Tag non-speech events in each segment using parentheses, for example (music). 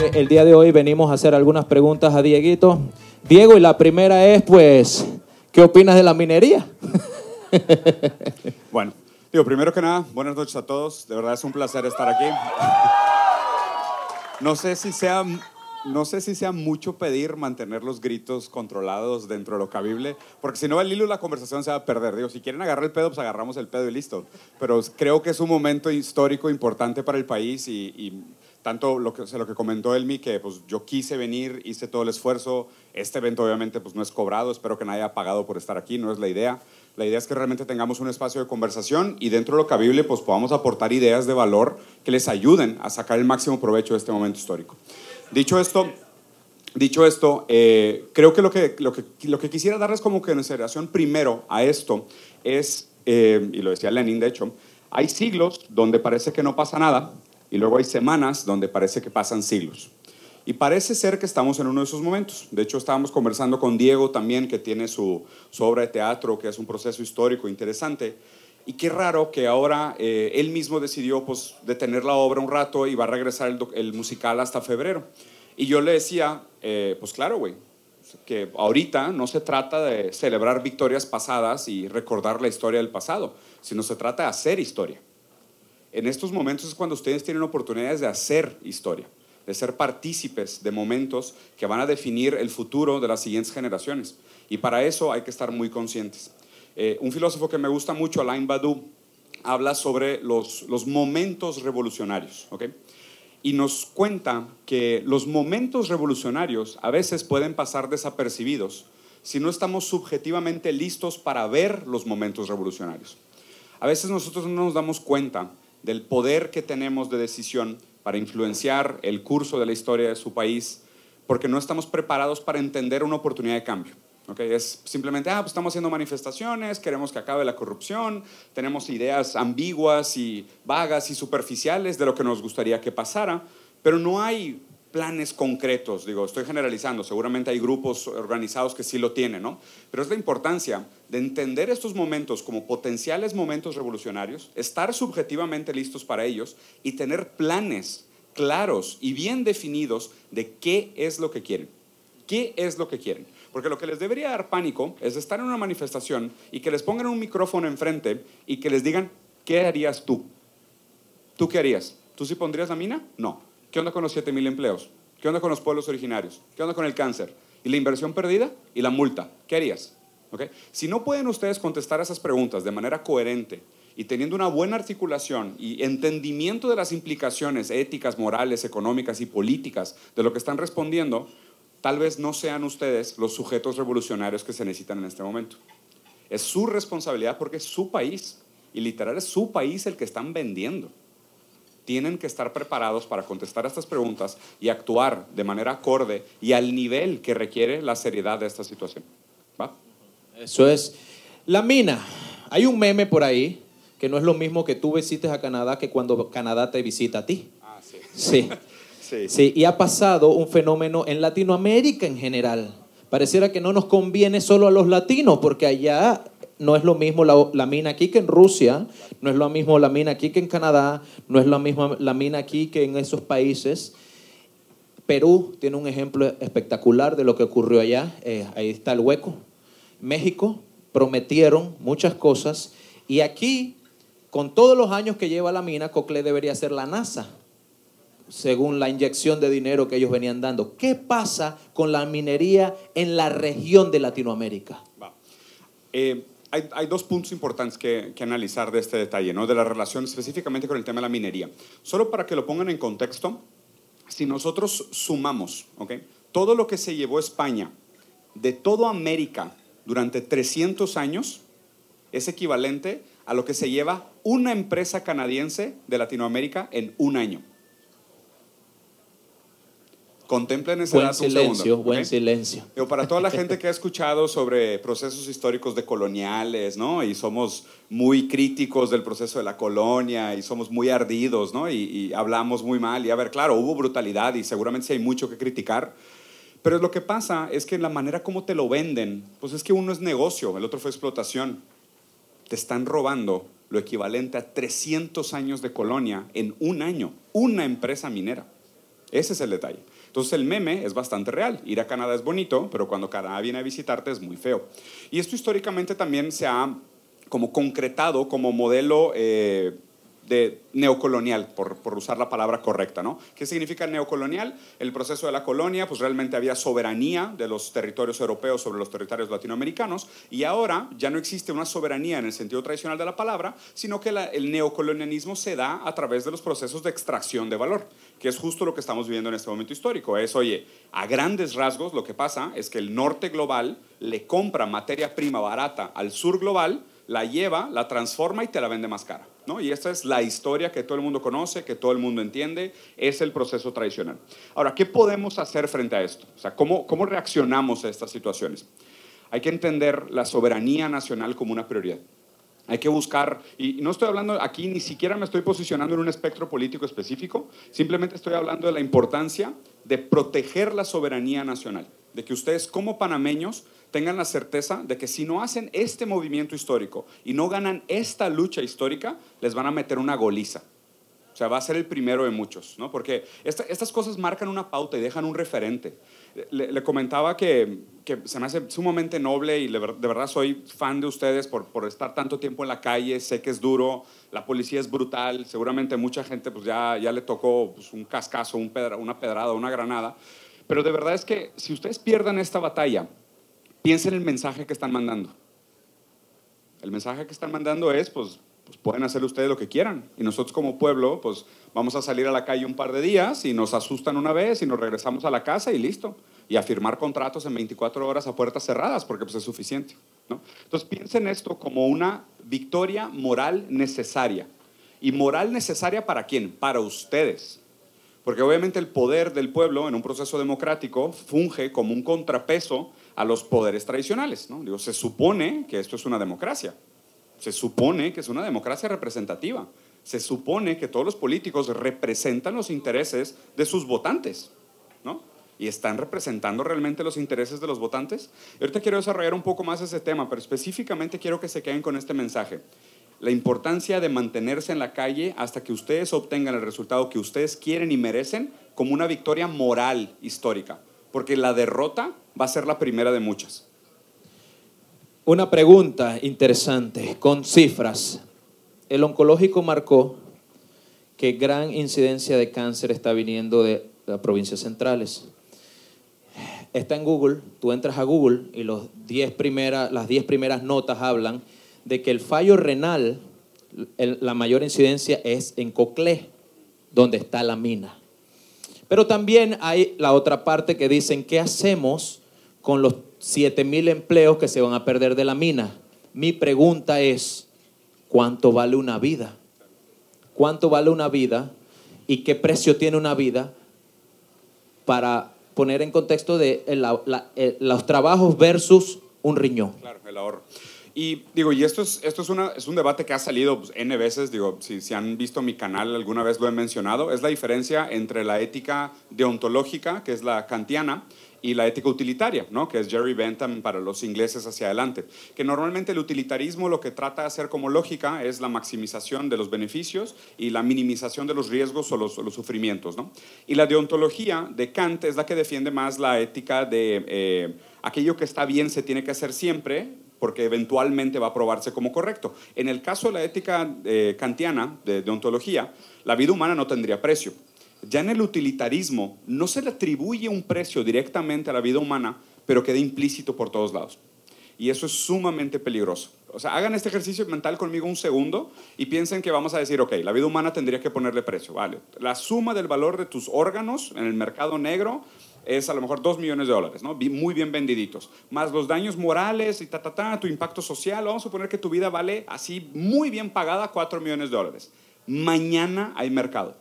Eh, El día de hoy venimos a hacer algunas preguntas a Dieguito. Diego, y la primera es, pues, ¿qué opinas de la minería? (laughs) Bueno, digo, primero que nada, buenas noches a todos. De verdad es un placer estar aquí. (laughs) No sé si sea, no sé si sea mucho pedir mantener los gritos controlados dentro de lo cabible, porque si no el hilo de la conversación se va a perder. Digo, si quieren agarrar el pedo, pues agarramos el pedo y listo. Pero creo que es un momento histórico importante para el país y, y tanto lo que, o sea, lo que comentó Elmi, que pues yo quise venir, hice todo el esfuerzo. Este evento obviamente pues no es cobrado, espero que nadie haya pagado por estar aquí, no es la idea. La idea es que realmente tengamos un espacio de conversación y dentro de lo cabible pues podamos aportar ideas de valor que les ayuden a sacar el máximo provecho de este momento histórico. Dicho esto, dicho esto eh, creo que lo, que, lo que lo que quisiera darles como consideración primero a esto es, eh, y lo decía Lenin de hecho, hay siglos donde parece que no pasa nada y luego hay semanas donde parece que pasan siglos. Y parece ser que estamos en uno de esos momentos. De hecho, estábamos conversando con Diego también, que tiene su, su obra de teatro, que es un proceso histórico interesante. Y qué raro que ahora eh, él mismo decidió pues, detener la obra un rato y va a regresar el, musical hasta febrero. Y yo le decía, eh, pues claro, güey, que ahorita no se trata de celebrar victorias pasadas y recordar la historia del pasado, sino se trata de hacer historia. En estos momentos es cuando ustedes tienen oportunidades de hacer historia, de ser partícipes de momentos que van a definir el futuro de las siguientes generaciones. Y para eso hay que estar muy conscientes. Eh, un filósofo que me gusta mucho, Alain Badu, habla sobre los, momentos revolucionarios. ¿ok? Y nos cuenta que los momentos revolucionarios a veces pueden pasar desapercibidos si no estamos subjetivamente listos para ver los momentos revolucionarios. A veces nosotros no nos damos cuenta del poder que tenemos de decisión para influenciar el curso de la historia de su país, porque no estamos preparados para entender una oportunidad de cambio. ¿ok? Es simplemente, ah, pues estamos haciendo manifestaciones, queremos que acabe la corrupción, tenemos ideas ambiguas y vagas y superficiales de lo que nos gustaría que pasara, pero no hay planes concretos, digo, estoy generalizando, seguramente hay grupos organizados que sí lo tienen, ¿no? Pero es la importancia de entender estos momentos como potenciales momentos revolucionarios, estar subjetivamente listos para ellos y tener planes claros y bien definidos de qué es lo que quieren. ¿Qué es lo que quieren? Porque lo que les debería dar pánico es estar en una manifestación y que les pongan un micrófono enfrente y que les digan, ¿qué harías tú? ¿Tú qué harías? ¿Tú sí pondrías la mina? No. ¿Qué onda con los 7 mil empleos? ¿Qué onda con los pueblos originarios? ¿Qué onda con el cáncer? ¿Y la inversión perdida? ¿Y la multa? ¿Qué harías? ¿Ok? Si no pueden ustedes contestar esas preguntas de manera coherente y teniendo una buena articulación y entendimiento de las implicaciones éticas, morales, económicas y políticas de lo que están respondiendo, tal vez no sean ustedes los sujetos revolucionarios que se necesitan en este momento. Es su responsabilidad porque es su país y literal es su país el que están vendiendo tienen que estar preparados para contestar estas preguntas y actuar de manera acorde y al nivel que requiere la seriedad de esta situación. ¿Va? Eso es. La mina. Hay un meme por ahí que no es lo mismo que tú visites a Canadá que cuando Canadá te visita a ti. Ah, sí. Sí. (laughs) Sí. Sí, y ha pasado un fenómeno en Latinoamérica en general. Pareciera que no nos conviene solo a los latinos, porque allá no es lo mismo la, mina aquí que en Rusia, no es lo mismo la mina aquí que en Canadá, no es lo mismo la mina aquí que en esos países. Perú tiene un ejemplo espectacular de lo que ocurrió allá. Eh, ahí está el hueco. México prometieron muchas cosas y aquí, con todos los años que lleva la mina, Cocle debería ser la NASA según la inyección de dinero que ellos venían dando. ¿Qué pasa con la minería en la región de Latinoamérica? Hay, dos puntos importantes que, analizar de este detalle, ¿no? de la relación específicamente con el tema de la minería. Solo para que lo pongan en contexto, si nosotros sumamos ¿ok? todo lo que se llevó España de toda América durante 300 años, es equivalente a lo que se lleva una empresa canadiense de Latinoamérica en un año. Contemplen ese Buen dato un silencio, segundo, buen ¿ok? silencio. Digo, para toda la gente (laughs) que ha escuchado sobre procesos históricos decoloniales, ¿no? Y somos muy críticos del proceso de la colonia y somos muy ardidos, ¿no? Y, y hablamos muy mal. Y a ver, claro, hubo brutalidad y seguramente sí hay mucho que criticar. Pero lo que pasa es que la manera como te lo venden, pues es que uno es negocio, el otro fue explotación. Te están robando lo equivalente a 300 años de colonia en un año, una empresa minera. Ese es el detalle. Entonces el meme es bastante real. Ir a Canadá es bonito, pero cuando Canadá viene a visitarte es muy feo. Y esto históricamente también se ha como concretado como modelo eh, de neocolonial, por, por, usar la palabra correcta, ¿no? ¿Qué significa neocolonial? El proceso de la colonia, pues realmente había soberanía de los territorios europeos sobre los territorios latinoamericanos y ahora ya no existe una soberanía en el sentido tradicional de la palabra, sino que el neocolonialismo se da a través de los procesos de extracción de valor, que es justo lo que estamos viviendo en este momento histórico. Es, oye, a grandes rasgos lo que pasa es que el norte global le compra materia prima barata al sur global, la lleva, la transforma y te la vende más cara. ¿no? Y esta es la historia que todo el mundo conoce, que todo el mundo entiende, es el proceso tradicional. Ahora, ¿qué podemos hacer frente a esto? O sea, ¿cómo, cómo reaccionamos a estas situaciones? Hay que entender la soberanía nacional como una prioridad. Hay que buscar, y no estoy hablando aquí, ni siquiera me estoy posicionando en un espectro político específico, simplemente estoy hablando de la importancia de proteger la soberanía nacional, de que ustedes como panameños tengan la certeza de que si no hacen este movimiento histórico y no ganan esta lucha histórica, les van a meter una goliza. O sea, va a ser el primero de muchos, ¿no? Porque estas cosas marcan una pauta y dejan un referente. Le, comentaba que, se me hace sumamente noble y de verdad soy fan de ustedes por, por, estar tanto tiempo en la calle, sé que es duro, la policía es brutal, seguramente mucha gente pues ya, ya le tocó pues, un cascazo, un pedra, una pedrada, una granada, pero de verdad es que si ustedes pierdan esta batalla, piensen el mensaje que están mandando. El mensaje que están mandando es, pues, pues, pueden hacer ustedes lo que quieran. Y nosotros como pueblo, pues vamos a salir a la calle un par de días y nos asustan una vez y nos regresamos a la casa y listo. Y a firmar contratos en 24 horas a puertas cerradas, porque pues es suficiente. ¿no? Entonces piensen esto como una victoria moral necesaria. ¿Y moral necesaria para quién? Para ustedes. Porque obviamente el poder del pueblo en un proceso democrático funge como un contrapeso a los poderes tradicionales. ¿no? Digo, se supone que esto es una democracia. Se supone que es una democracia representativa. Se supone que todos los políticos representan los intereses de sus votantes. ¿no? ¿Y están representando realmente los intereses de los votantes? Ahorita quiero desarrollar un poco más ese tema, pero específicamente quiero que se queden con este mensaje. La importancia de mantenerse en la calle hasta que ustedes obtengan el resultado que ustedes quieren y merecen como una victoria moral histórica porque la derrota va a ser la primera de muchas. Una pregunta interesante con cifras. El oncológico marcó que gran incidencia de cáncer está viniendo de las provincias centrales. Está en Google, tú entras a Google y los diez las 10 primeras notas hablan de que el fallo renal, la mayor incidencia es en Coclé, donde está la mina. Pero también hay la otra parte que dicen, ¿qué hacemos con los 7.000 empleos que se van a perder de la mina? Mi pregunta es, ¿cuánto vale una vida? ¿Cuánto vale una vida? ¿Y qué precio tiene una vida para poner en contexto de los trabajos versus un riñón? Claro, el ahorro. Y digo, y esto es, esto es, una, es un debate que ha salido pues, N veces, digo, si, si han visto mi canal alguna vez lo he mencionado, es la diferencia entre la ética deontológica, que es la kantiana, y la ética utilitaria, ¿no? que es Jerry Bentham para los ingleses hacia adelante. Que normalmente el utilitarismo lo que trata de hacer como lógica es la maximización de los beneficios y la minimización de los riesgos o los, sufrimientos. ¿no? Y la deontología de Kant es la que defiende más la ética de eh, aquello que está bien se tiene que hacer siempre, porque eventualmente va a probarse como correcto. En el caso de la ética eh, kantiana, de, de ontología, la vida humana no tendría precio. Ya en el utilitarismo no se le atribuye un precio directamente a la vida humana, pero queda implícito por todos lados. Y eso es sumamente peligroso. O sea, hagan este ejercicio mental conmigo un segundo y piensen que vamos a decir, ok, la vida humana tendría que ponerle precio, ¿vale? La suma del valor de tus órganos en el mercado negro es a lo mejor 2 millones de dólares, ¿no? Muy bien vendiditos. Más los daños morales y ta, ta, ta, tu impacto social, vamos a suponer que tu vida vale así muy bien pagada 4 millones de dólares. Mañana hay mercado.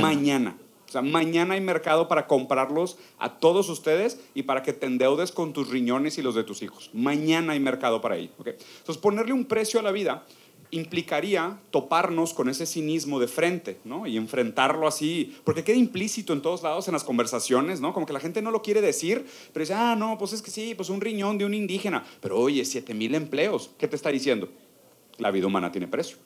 Mañana. O sea, mañana hay mercado para comprarlos a todos ustedes y para que te endeudes con tus riñones y los de tus hijos. Mañana hay mercado para ahí. ¿okay? Entonces, ponerle un precio a la vida implicaría toparnos con ese cinismo de frente, ¿no? Y enfrentarlo así, porque queda implícito en todos lados en las conversaciones, ¿no? Como que la gente no lo quiere decir, pero dice, ah, no, pues es que sí, pues un riñón de un indígena, pero oye, 7 mil empleos, ¿qué te está diciendo? La vida humana tiene precio.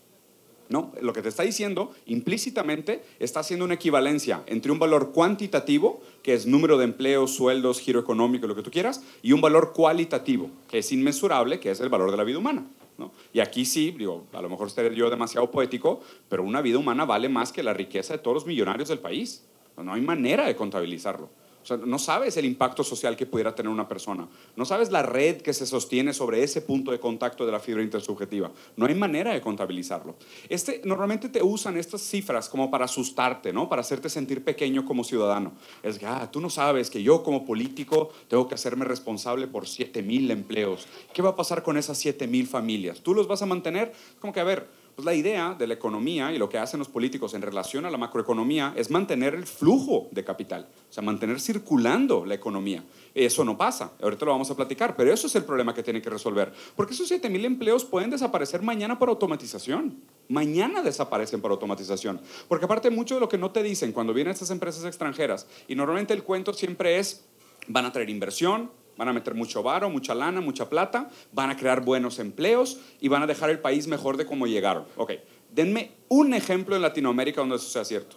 ¿No? Lo que te está diciendo implícitamente está haciendo una equivalencia entre un valor cuantitativo, que es número de empleos, sueldos, giro económico, lo que tú quieras, y un valor cualitativo, que es inmensurable, que es el valor de la vida humana. ¿no? Y aquí sí, digo, a lo mejor estaré yo demasiado poético, pero una vida humana vale más que la riqueza de todos los millonarios del país. No hay manera de contabilizarlo no sabes el impacto social que pudiera tener una persona. No sabes la red que se sostiene sobre ese punto de contacto de la fibra intersubjetiva. No hay manera de contabilizarlo. Este, normalmente te usan estas cifras como para asustarte, ¿no? Para hacerte sentir pequeño como ciudadano. Es que, ah, tú no sabes que yo como político tengo que hacerme responsable por 7 mil empleos. ¿Qué va a pasar con esas 7 mil familias? ¿Tú los vas a mantener? Como que, a ver, pues la idea de la economía y lo que hacen los políticos en relación a la macroeconomía es mantener el flujo de capital, o sea, mantener circulando la economía. Eso no pasa, ahorita lo vamos a platicar, pero eso es el problema que tiene que resolver, porque esos 7 mil empleos pueden desaparecer mañana por automatización. Mañana desaparecen por automatización. Porque aparte mucho de lo que no te dicen cuando vienen estas empresas extranjeras, y normalmente el cuento siempre es, van a traer inversión, Van a meter mucho varo, mucha lana, mucha plata, van a crear buenos empleos y van a dejar el país mejor de como llegaron. Ok, denme un ejemplo en Latinoamérica donde eso sea cierto.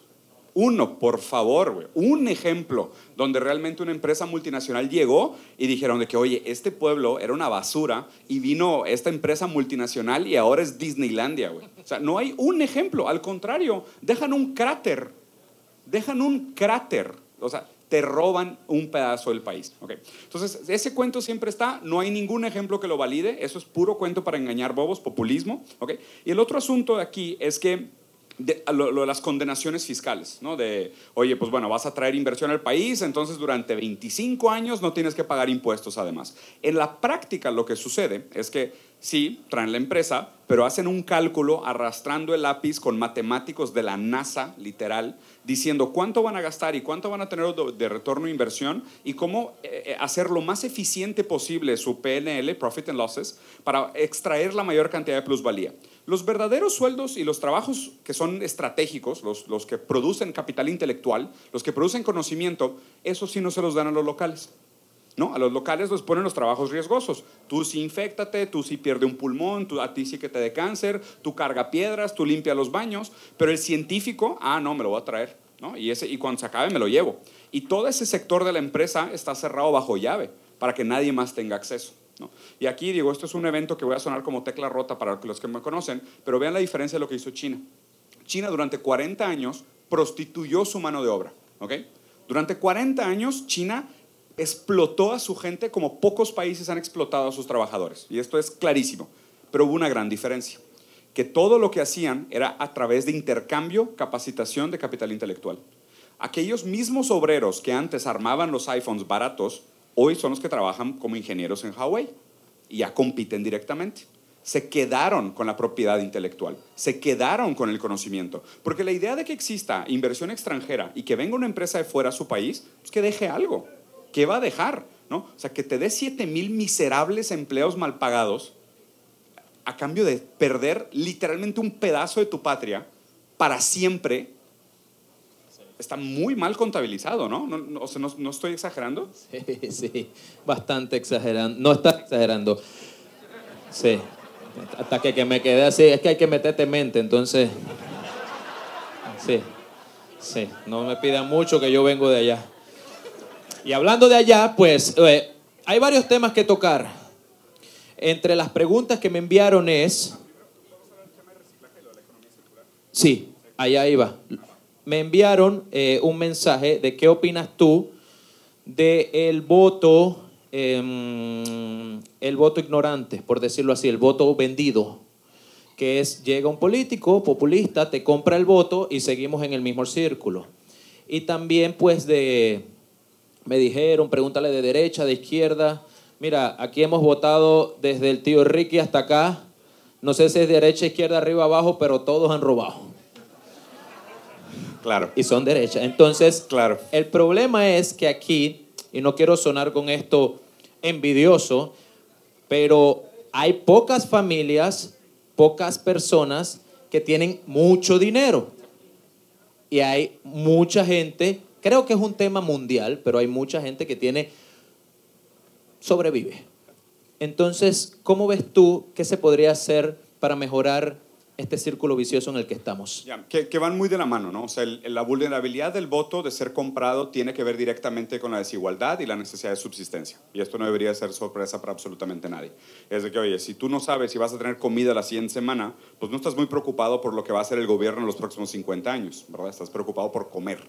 Uno, por favor, güey. Un ejemplo donde realmente una empresa multinacional llegó y dijeron de que, oye, este pueblo era una basura y vino esta empresa multinacional y ahora es Disneylandia, güey. O sea, no hay un ejemplo. Al contrario, dejan un cráter. Dejan un cráter. O sea, te roban un pedazo del país. Okay. Entonces, ese cuento siempre está, no hay ningún ejemplo que lo valide, eso es puro cuento para engañar bobos, populismo. Okay. Y el otro asunto aquí es que de, lo, de las condenaciones fiscales, ¿no? De, oye, pues bueno, vas a traer inversión al país, entonces durante 25 años no tienes que pagar impuestos además. En la práctica lo que sucede es que sí, traen la empresa, pero hacen un cálculo arrastrando el lápiz con matemáticos de la NASA, literal, diciendo cuánto van a gastar y cuánto van a tener de retorno de inversión y cómo eh, eh, hacer lo más eficiente posible su PNL, Profit and Losses, para extraer la mayor cantidad de plusvalía. Los verdaderos sueldos y los trabajos que son estratégicos, los, los que producen capital intelectual, los que producen conocimiento, eso sí no se los dan a los locales. ¿No? A los locales les ponen los trabajos riesgosos. Tú sí infectate, tú sí pierde un pulmón, tú, a ti sí que te dé cáncer, tú carga piedras, tú limpia los baños, pero el científico, ah, no, me lo voy a traer, ¿no? Y, ese, y cuando se acabe me lo llevo. Y todo ese sector de la empresa está cerrado bajo llave para que nadie más tenga acceso. ¿no? Y aquí digo, esto es un evento que voy a sonar como tecla rota para los que me conocen, pero vean la diferencia de lo que hizo China. China durante 40 años prostituyó su mano de obra. ¿ok? Durante 40 años China explotó a su gente como pocos países han explotado a sus trabajadores. Y esto es clarísimo. Pero hubo una gran diferencia, que todo lo que hacían era a través de intercambio, capacitación de capital intelectual. Aquellos mismos obreros que antes armaban los iPhones baratos, hoy son los que trabajan como ingenieros en Huawei y ya compiten directamente. Se quedaron con la propiedad intelectual, se quedaron con el conocimiento. Porque la idea de que exista inversión extranjera y que venga una empresa de fuera a su país, es que deje algo. ¿Qué va a dejar? ¿No? O sea, que te dé 7 mil miserables empleos mal pagados a cambio de perder literalmente un pedazo de tu patria para siempre, está muy mal contabilizado, ¿no? ¿No, o sea, ¿no, estoy exagerando? Sí, sí, bastante exagerando. No estás exagerando. Sí, hasta que, que me quedé así, es que hay que meterte mente, entonces... Sí, sí, no me pidan mucho que yo vengo de allá. Y hablando de allá, pues eh, hay varios temas que tocar. Entre las preguntas que me enviaron es... Sí, allá iba. Me enviaron eh, un mensaje de qué opinas tú del el voto, em, el voto ignorante, por decirlo así, el voto vendido, que es llega un político populista, te compra el voto y seguimos en el mismo círculo. Y también pues de me dijeron, pregúntale de derecha, de izquierda. Mira, aquí hemos votado desde el tío Ricky hasta acá. No sé si es derecha, izquierda, arriba, abajo, pero todos han robado. Claro. Y son derecha. Entonces, claro. el problema es que aquí, y no quiero sonar con esto envidioso, pero hay pocas familias, pocas personas que tienen mucho dinero. Y hay mucha gente Creo que es un tema mundial, pero hay mucha gente que tiene, sobrevive. Entonces, ¿cómo ves tú qué se podría hacer para mejorar este círculo vicioso en el que estamos. Ya, que, que van muy de la mano, ¿no? O sea, el- la vulnerabilidad del voto de ser comprado tiene que ver directamente con la desigualdad y la necesidad de subsistencia. Y esto no debería ser sorpresa para absolutamente nadie. Es de que, oye, si tú no sabes si vas a tener comida la siguiente semana, pues no estás muy preocupado por lo que va a hacer el gobierno en los próximos 50 años, ¿verdad? Estás preocupado por comer.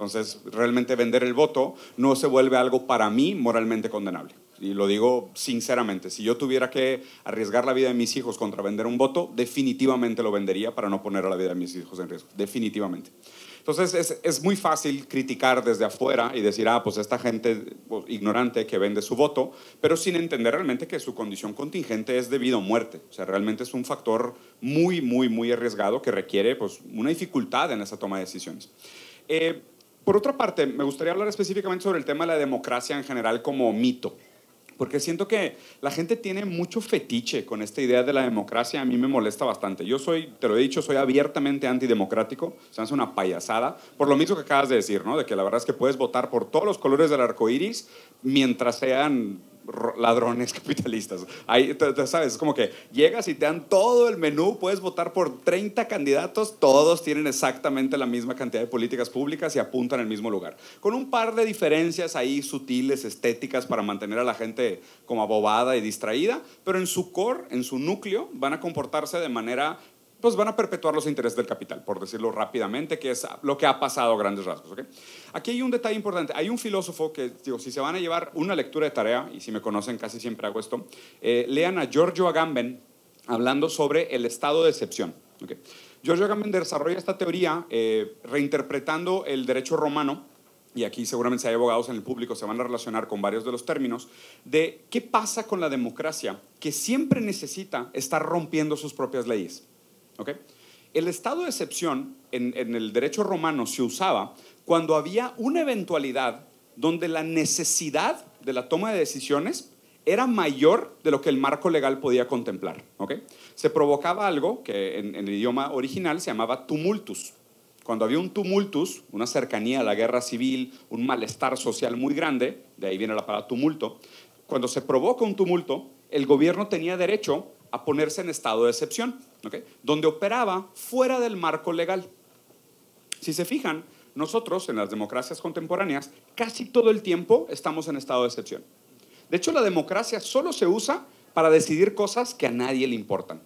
Entonces, realmente vender el voto no se vuelve algo para mí moralmente condenable. Y lo digo sinceramente, si yo tuviera que arriesgar la vida de mis hijos contra vender un voto, definitivamente lo vendería para no poner a la vida de mis hijos en riesgo. Definitivamente. Entonces es, es muy fácil criticar desde afuera y decir, ah, pues esta gente pues, ignorante que vende su voto, pero sin entender realmente que su condición contingente es debido a muerte. O sea, realmente es un factor muy, muy, muy arriesgado que requiere pues, una dificultad en esa toma de decisiones. Eh, por otra parte, me gustaría hablar específicamente sobre el tema de la democracia en general como mito. Porque siento que la gente tiene mucho fetiche con esta idea de la democracia. A mí me molesta bastante. Yo soy, te lo he dicho, soy abiertamente antidemocrático. Se hace una payasada. Por lo mismo que acabas de decir, ¿no? De que la verdad es que puedes votar por todos los colores del arco iris mientras sean ladrones (laughs) capitalistas. Ahí, sabes, es como que llegas y te dan todo el menú, puedes votar por 30 candidatos, todos tienen exactamente la misma cantidad de políticas públicas y apuntan al mismo lugar. Con un par de diferencias ahí sutiles, estéticas, para mantener a la gente como abobada y distraída, pero en su core, en su núcleo, van a comportarse de manera pues van a perpetuar los intereses del capital, por decirlo rápidamente, que es lo que ha pasado a grandes rasgos. ¿ok? Aquí hay un detalle importante. Hay un filósofo que, digo, si se van a llevar una lectura de tarea, y si me conocen casi siempre hago esto, eh, lean a Giorgio Agamben hablando sobre el estado de excepción. ¿ok? Giorgio Agamben desarrolla esta teoría eh, reinterpretando el derecho romano y aquí seguramente hay abogados en el público se van a relacionar con varios de los términos, de qué pasa con la democracia que siempre necesita estar rompiendo sus propias leyes. El estado de excepción en, el derecho romano se usaba cuando había una eventualidad donde la necesidad de la toma de decisiones era mayor de lo que el marco legal podía contemplar. Se provocaba algo que en, en el idioma original se llamaba tumultus. Cuando había un tumultus, una cercanía a la guerra civil, un malestar social muy grande, de ahí viene la palabra tumulto, cuando se provoca un tumulto, el gobierno tenía derecho a ponerse en estado de excepción, ¿ok? donde operaba fuera del marco legal. Si se fijan, nosotros en las democracias contemporáneas casi todo el tiempo estamos en estado de excepción. De hecho, la democracia solo se usa para decidir cosas que a nadie le importan.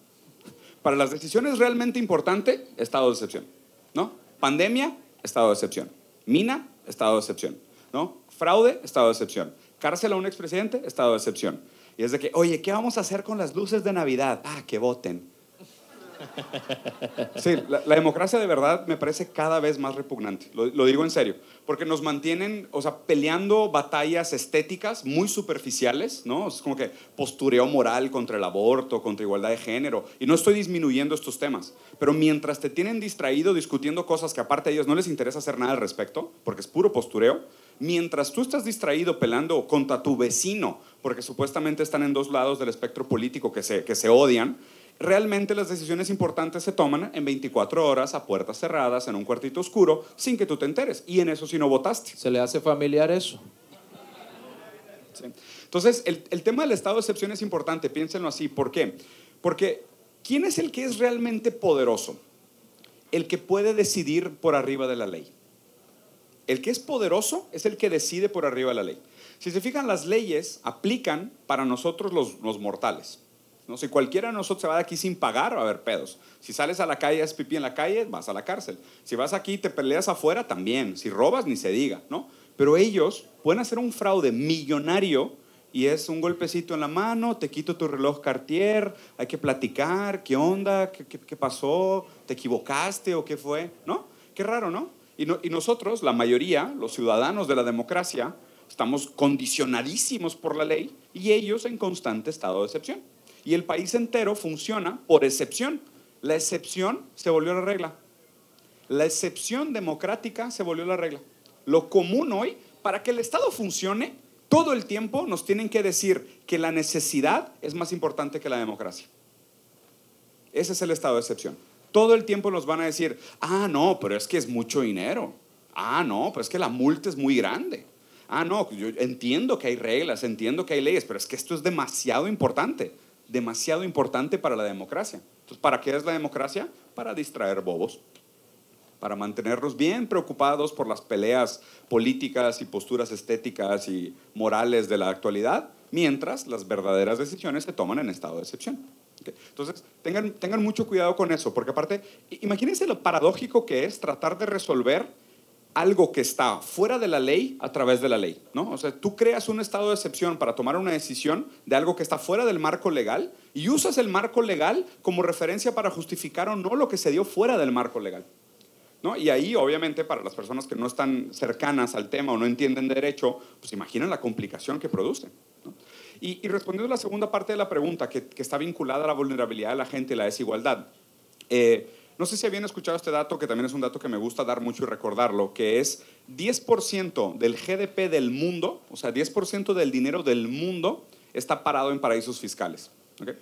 Para las decisiones realmente importantes, estado de excepción. ¿no? Pandemia, estado de excepción. Mina, estado de excepción. ¿no? Fraude, estado de excepción. Cárcel a un expresidente, estado de excepción. Y es de que, oye, ¿qué vamos a hacer con las luces de Navidad? Ah, que voten. (laughs) Sí, la, la democracia de verdad me parece cada vez más repugnante, lo, lo digo en serio, porque nos mantienen, o sea, peleando batallas estéticas muy superficiales, ¿no? Es como que postureo moral contra el aborto, contra igualdad de género, y no estoy disminuyendo estos temas, pero mientras te tienen distraído discutiendo cosas que aparte a ellos no les interesa hacer nada al respecto, porque es puro postureo, mientras tú estás distraído pelando contra tu vecino, porque supuestamente están en dos lados del espectro político que se, que se odian, realmente las decisiones importantes se toman en 24 horas a puertas cerradas, en un cuartito oscuro, sin que tú te enteres. Y en eso sí no votaste. ¿Se le hace familiar eso? ¿sí? Entonces, el, el tema del estado de excepción es importante, piénsenlo así. ¿Por qué? Porque ¿quién es el que es realmente poderoso? El que puede decidir por arriba de la ley. El que es poderoso es el que decide por arriba de la ley. Si se fijan, las leyes aplican para nosotros los, mortales. ¿no? Si cualquiera de nosotros se va de aquí sin pagar, va a haber pedos. Si sales a la calle, es pipí en la calle, vas a la cárcel. Si vas aquí y te peleas afuera, también. Si robas, ni se diga, ¿no? Pero ellos pueden hacer un fraude millonario y es un golpecito en la mano, te quito tu reloj Cartier, hay que platicar, ¿qué onda? ¿Qué, qué, qué pasó? ¿Te equivocaste o qué fue? ¿No? Qué raro, ¿no? Y, no, y nosotros, la mayoría, los ciudadanos de la democracia, estamos condicionadísimos por la ley y ellos en constante estado de excepción. Y el país entero funciona por excepción. La excepción se volvió la regla. La excepción democrática se volvió la regla. Lo común hoy, para que el Estado funcione, todo el tiempo nos tienen que decir que la necesidad es más importante que la democracia. Ese es el estado de excepción. Todo el tiempo nos van a decir, ah, no, pero es que es mucho dinero. Ah, no, pero es que la multa es muy grande. Ah, no, entiendo que hay reglas, entiendo que hay leyes, pero es que esto es demasiado importante, demasiado importante para la democracia. Entonces, ¿para qué es la democracia? Para distraer bobos para mantenernos bien preocupados por las peleas políticas y posturas estéticas y morales de la actualidad, mientras las verdaderas decisiones se toman en estado de excepción. Entonces, tengan, tengan mucho cuidado con eso, porque aparte, imagínense lo paradójico que es tratar de resolver algo que está fuera de la ley a través de la ley, ¿no? O sea, tú creas un estado de excepción para tomar una decisión de algo que está fuera del marco legal y usas el marco legal como referencia para justificar o no lo que se dio fuera del marco legal. Y ahí, obviamente, para las personas que no están cercanas al tema o no entienden derecho, pues imaginen la complicación que produce. Y, respondiendo a la segunda parte de la pregunta, que, está vinculada a la vulnerabilidad de la gente y la desigualdad, eh, no sé si habían escuchado este dato, que también es un dato que me gusta dar mucho y recordarlo, que es 10% del GDP del mundo, o sea, 10% del dinero del mundo está parado en paraísos fiscales. ¿okay?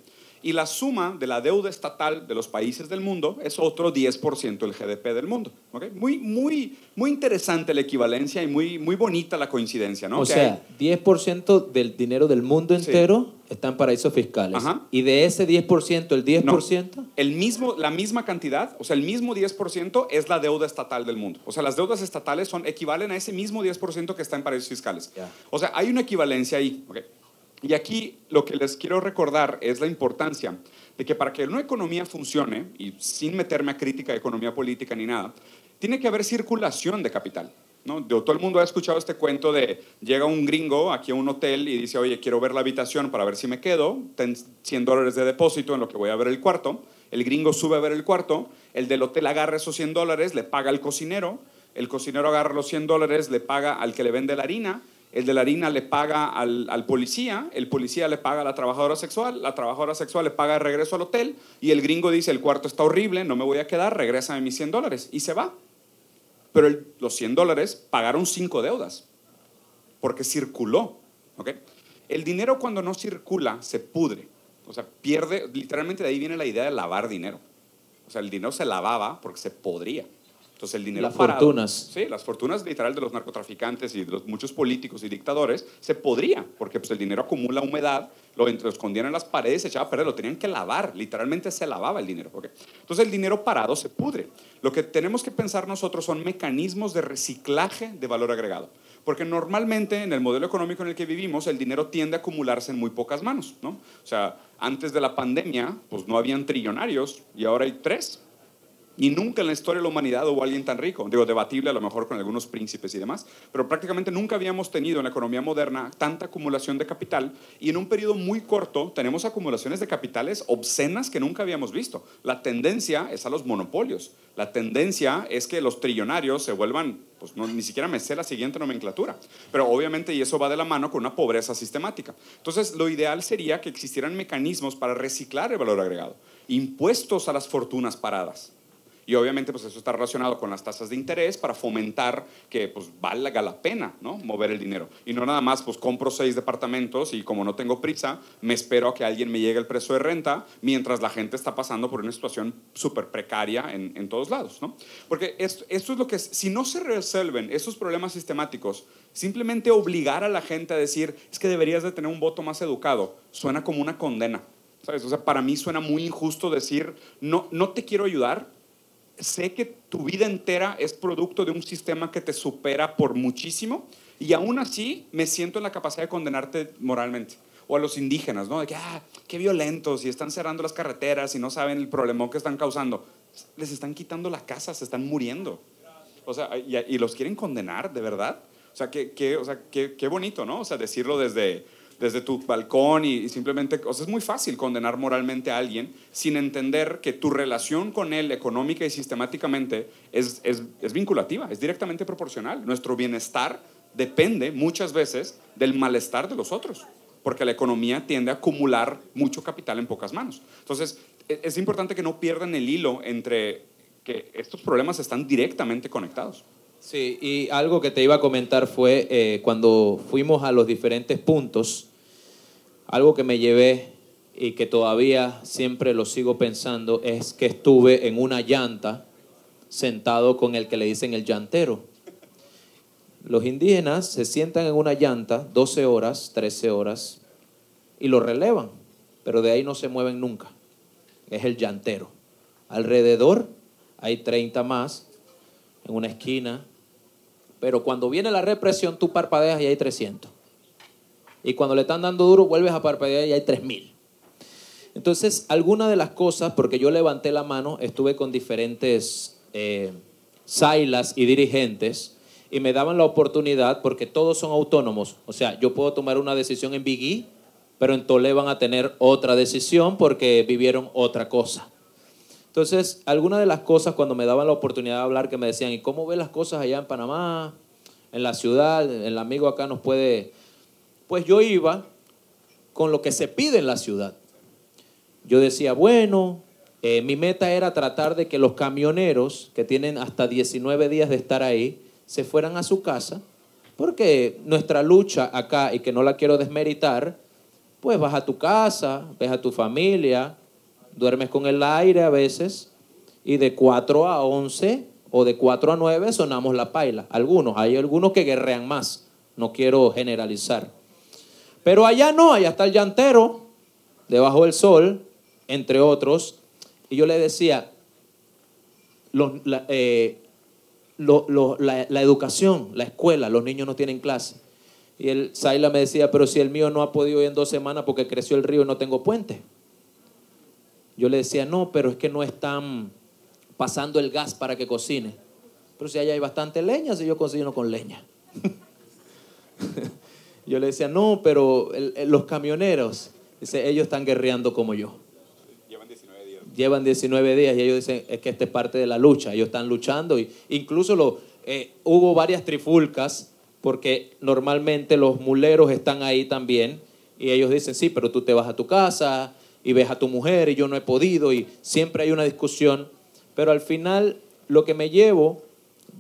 Y la suma de la deuda estatal de los países del mundo es otro 10% del GDP del mundo. Muy, muy, muy interesante la equivalencia y muy, muy bonita la coincidencia. ¿no? O sea, 10% del dinero del mundo entero está en paraísos fiscales. Y de ese 10%, el 10%... el mismo, la misma cantidad, o sea, el mismo 10% es la deuda estatal del mundo. O sea, las deudas estatales son, equivalen a ese mismo 10% que está en paraísos fiscales. O sea, hay una equivalencia ahí. Y aquí lo que les quiero recordar es la importancia de que para que una economía funcione, y sin meterme a crítica de economía política ni nada, tiene que haber circulación de capital. Todo el mundo ha escuchado este cuento de llega un gringo aquí a un hotel y dice, oye, quiero ver la habitación para ver si me quedo, ten 100 dólares de depósito en lo que voy a ver el cuarto. El gringo sube a ver el cuarto, el del hotel agarra esos 100 dólares, le paga al cocinero, el cocinero agarra los 100 dólares, le paga al que le vende la harina, el de la harina le paga al, policía, el policía le paga a la trabajadora sexual, la trabajadora sexual le paga de regreso al hotel y el gringo dice, el cuarto está horrible, no me voy a quedar, regrésame mis 100 dólares y se va. Pero los 100 dólares pagaron cinco deudas porque circuló. El dinero cuando no circula se pudre, o sea, pierde, literalmente de ahí viene la idea de lavar dinero. O sea, el dinero se lavaba porque se podría. Entonces el dinero las fortunas. Sí, las fortunas literal de los narcotraficantes y de los muchos políticos y dictadores se podría, porque pues el dinero acumula humedad, lo, escondían en las paredes, se echaba a perder, lo tenían que lavar, literalmente se lavaba el dinero. Entonces el dinero parado se pudre. Lo que tenemos que pensar nosotros son mecanismos de reciclaje de valor agregado. Porque normalmente en el modelo económico en el que vivimos, el dinero tiende a acumularse en muy pocas manos. ¿no? O sea, antes de la pandemia, pues no habían trillonarios y ahora hay tres. Y nunca en la historia de la humanidad hubo alguien tan rico. Digo, debatible a lo mejor con algunos príncipes y demás, pero prácticamente nunca habíamos tenido en la economía moderna tanta acumulación de capital y en un periodo muy corto tenemos acumulaciones de capitales obscenas que nunca habíamos visto. La tendencia es a los monopolios. La tendencia es que los trillonarios se vuelvan, pues ni siquiera me sé la siguiente nomenclatura, pero obviamente y eso va de la mano con una pobreza sistemática. Entonces, lo ideal sería que existieran mecanismos para reciclar el valor agregado, impuestos a las fortunas paradas y obviamente pues eso está relacionado con las tasas de interés para fomentar que pues valga la pena ¿no? mover el dinero. Y no nada más pues compro seis departamentos y como no tengo prisa, me espero a que alguien me llegue el precio de renta mientras la gente está pasando por una situación súper precaria en, en, todos lados. ¿no? Porque esto, esto es lo que es, si no se resuelven esos problemas sistemáticos, simplemente obligar a la gente a decir es que deberías de tener un voto más educado, suena como una condena. ¿Sabes? O sea, para mí suena muy injusto decir, no, no te quiero ayudar, sé que tu vida entera es producto de un sistema que te supera por muchísimo y aún así me siento en la capacidad de condenarte moralmente. O a los indígenas, ¿no? De que, ah, qué violentos y están cerrando las carreteras y no saben el problema que están causando. Les están quitando la casa, se están muriendo. O sea, y, los quieren condenar, de verdad. O sea, qué, o sea, qué, qué bonito, ¿no? O sea, decirlo desde, desde tu balcón y, simplemente, o sea, es muy fácil condenar moralmente a alguien sin entender que tu relación con él económica y sistemáticamente es, es, es vinculativa, es directamente proporcional. Nuestro bienestar depende muchas veces del malestar de los otros, porque la economía tiende a acumular mucho capital en pocas manos. Entonces, e, es importante que no pierdan el hilo entre que estos problemas están directamente conectados. Sí, y algo que te iba a comentar fue eh, cuando fuimos a los diferentes puntos, algo que me llevé y que todavía siempre lo sigo pensando es que estuve en una llanta sentado con el que le dicen el llantero. Los indígenas se sientan en una llanta 12 horas, 13 horas y lo relevan, pero de ahí no se mueven nunca. es el llantero. Alrededor hay 30 más en una esquina, pero cuando viene la represión tú parpadeas y hay 300. Y cuando le están dando duro vuelves a parpadear y hay 3000. Entonces, algunas de las cosas, porque yo levanté la mano, estuve con diferentes eh, sailas y dirigentes y me daban la oportunidad, porque todos son autónomos. O sea, yo puedo tomar una decisión en Biggie, pero en Tolé van a tener otra decisión porque vivieron otra cosa. Entonces, algunas de las cosas cuando me daban la oportunidad de hablar, que me decían, ¿y cómo ven las cosas allá en Panamá, en la ciudad? El amigo acá nos puede... Pues yo iba con lo que se pide en la ciudad. Yo decía, bueno, eh, mi meta era tratar de que los camioneros, que tienen hasta 19 días de estar ahí, se fueran a su casa, porque nuestra lucha acá, y que no la quiero desmeritar, pues vas a tu casa, ves a tu familia, duermes con el aire a veces, y de 4 a 11 o de 4 a 9 sonamos la paila. Algunos, hay algunos que guerrean más, no quiero generalizar. Pero allá no, allá está el llantero, debajo del sol, entre otros. Y yo le decía, eh, la, educación, la escuela, los niños no tienen clase. Y el Saila me decía, pero si el mío no ha podido ir en dos semanas porque creció el río y no tengo puente. Yo le decía, no, pero es que no están pasando el gas para que cocine. Pero si allá hay bastante leña, si yo cocino con leña. (laughs) yo le decía, no, pero los camioneros, dice, ellos están guerreando como yo llevan 19 días y ellos dicen es que esta es parte de la lucha, ellos están luchando y incluso lo, eh, hubo varias trifulcas porque normalmente los muleros están ahí también y ellos dicen sí, pero tú te vas a tu casa y ves a tu mujer y yo no he podido y siempre hay una discusión, pero al final lo que me llevo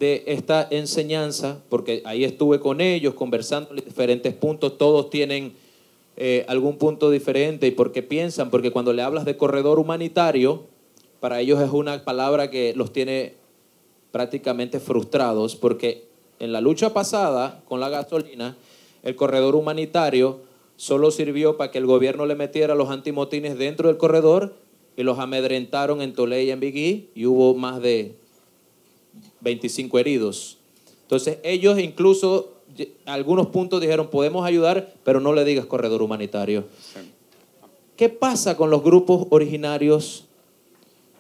de esta enseñanza, porque ahí estuve con ellos conversando en diferentes puntos, todos tienen eh, algún punto diferente y por qué piensan, porque cuando le hablas de corredor humanitario, para ellos es una palabra que los tiene prácticamente frustrados, porque en la lucha pasada con la gasolina, el corredor humanitario solo sirvió para que el gobierno le metiera los antimotines dentro del corredor y los amedrentaron en Tolé y en Bigui y hubo más de 25 heridos. Entonces ellos incluso algunos puntos dijeron, podemos ayudar, pero no le digas corredor humanitario. ¿Qué pasa con los grupos originarios?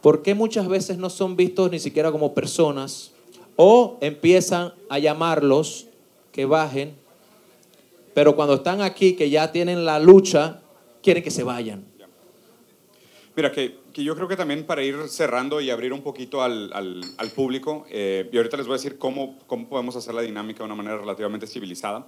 ¿Por qué muchas veces no son vistos ni siquiera como personas? O empiezan a llamarlos que bajen, pero cuando están aquí, que ya tienen la lucha, quieren que se vayan. Mira, que, que, yo creo que también para ir cerrando y abrir un poquito al, al, al público, eh, y ahorita les voy a decir cómo, cómo podemos hacer la dinámica de una manera relativamente civilizada.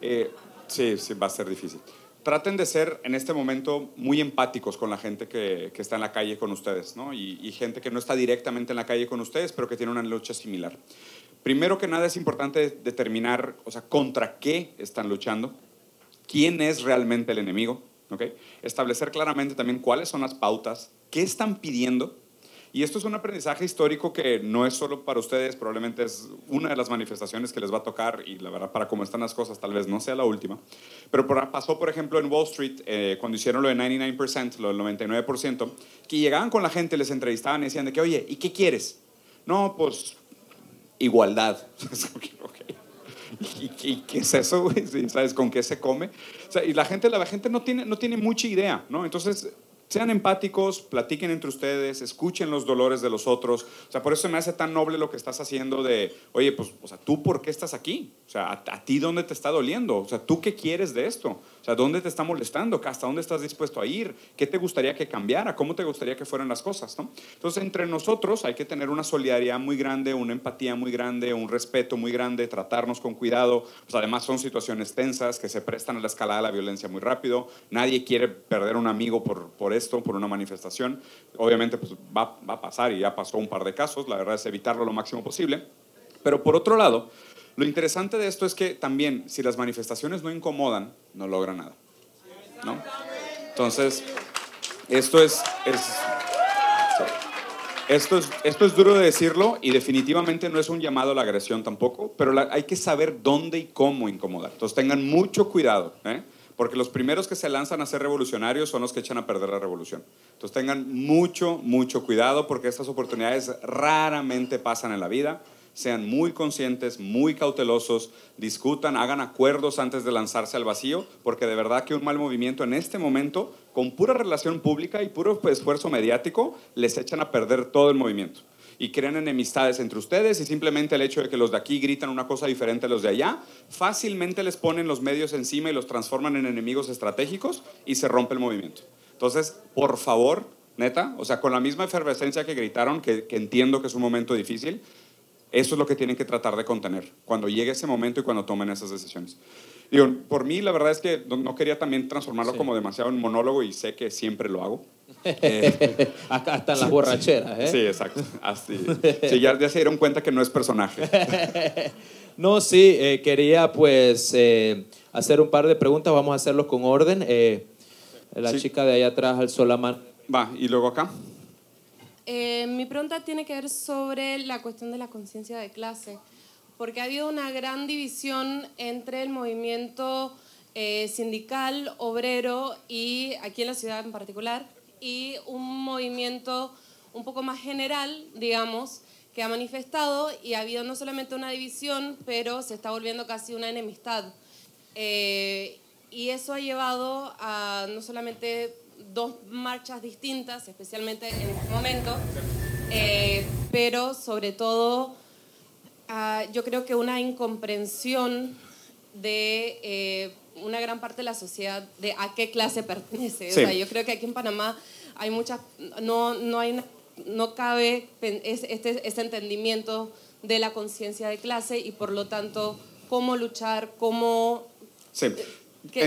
Eh, sí, sí, va a ser difícil. Traten de ser en este momento muy empáticos con la gente que, que está en la calle con ustedes, ¿no? Y, y, gente que no está directamente en la calle con ustedes, pero que tiene una lucha similar. Primero que nada es importante determinar, o sea, contra qué están luchando, quién es realmente el enemigo ¿okay? Establecer claramente también cuáles son las pautas, qué están pidiendo. Y esto es un aprendizaje histórico que no es solo para ustedes, probablemente es una de las manifestaciones que les va a tocar y la verdad para cómo están las cosas tal vez no sea la última. Pero pasó, por ejemplo, en Wall Street, eh, cuando hicieron lo de 99%, lo del 99%, que llegaban con la gente, les entrevistaban y decían de que, oye, ¿y qué quieres? No, pues igualdad. (laughs) ¿Y, qué es eso? ¿Sabes con qué se come? y la gente, la gente no, tiene, no tiene mucha idea, ¿no? Entonces, sean empáticos, platiquen entre ustedes, escuchen los dolores de los otros. O sea, por eso me hace tan noble lo que estás haciendo de, oye, pues, o sea, ¿tú por qué estás aquí? O sea, ¿a, ti dónde te está doliendo? O sea, ¿tú qué quieres de esto? O sea, ¿dónde te está molestando? ¿Hasta dónde estás dispuesto a ir? ¿Qué te gustaría que cambiara? ¿Cómo te gustaría que fueran las cosas? ¿no? Entonces, entre nosotros hay que tener una solidaridad muy grande, una empatía muy grande, un respeto muy grande, tratarnos con cuidado. Pues además son situaciones tensas que se prestan a la escalada de la violencia muy rápido. Nadie quiere perder un amigo por, por esto, por una manifestación. Obviamente pues va, va a pasar y ya pasó un par de casos. La verdad es evitarlo lo máximo posible. Pero por otro lado, lo interesante de esto es que también, si las manifestaciones no incomodan, no logran nada. ¿no? Entonces, esto es, es esto es, esto es duro de decirlo y definitivamente no es un llamado a la agresión tampoco, pero hay que saber dónde y cómo incomodar. Entonces tengan mucho cuidado. ¿eh? Porque los primeros que se lanzan a ser revolucionarios son los que echan a perder la revolución. Entonces tengan mucho, mucho cuidado porque estas oportunidades raramente pasan en la vida. Sean muy conscientes, muy cautelosos, discutan, hagan acuerdos antes de lanzarse al vacío, porque de verdad que un mal movimiento en este momento, con pura relación pública y puro esfuerzo mediático, les echan a perder todo el movimiento y crean enemistades entre ustedes y simplemente el hecho de que los de aquí gritan una cosa diferente a los de allá, fácilmente les ponen los medios encima y los transforman en enemigos estratégicos y se rompe el movimiento. Entonces, por favor, neta, o sea, con la misma efervescencia que gritaron, que, entiendo que es un momento difícil, eso es lo que tienen que tratar de contener cuando llegue ese momento y cuando tomen esas decisiones. Digo, por mí la verdad es que no quería también transformarlo como demasiado en monólogo y sé que siempre lo hago. Eh, (laughs) Acá están las borracheras, ¿eh? Sí, exacto. Así. Sí, ya, se dieron cuenta que no es personaje. (laughs) no, sí, eh, quería pues eh, hacer un par de preguntas, vamos a hacerlos con orden. la chica de allá atrás al Solamán. Va, y luego acá. mi pregunta tiene que ver sobre la cuestión de la conciencia de clase, porque ha habido una gran división entre el movimiento sindical, obrero y aquí en la ciudad en particular, y un movimiento un poco más general, digamos, que ha manifestado y ha habido no solamente una división, pero se está volviendo casi una enemistad. Eh, y eso ha llevado a no solamente dos marchas distintas, especialmente en este momento, eh, pero sobre todo yo creo que una incomprensión de eh, una gran parte de la sociedad de a qué clase pertenece. O sea, yo creo que aquí en Panamá hay muchas, no, no, hay no cabe este, este entendimiento de la conciencia de clase y por lo tanto cómo luchar, cómo... Sí.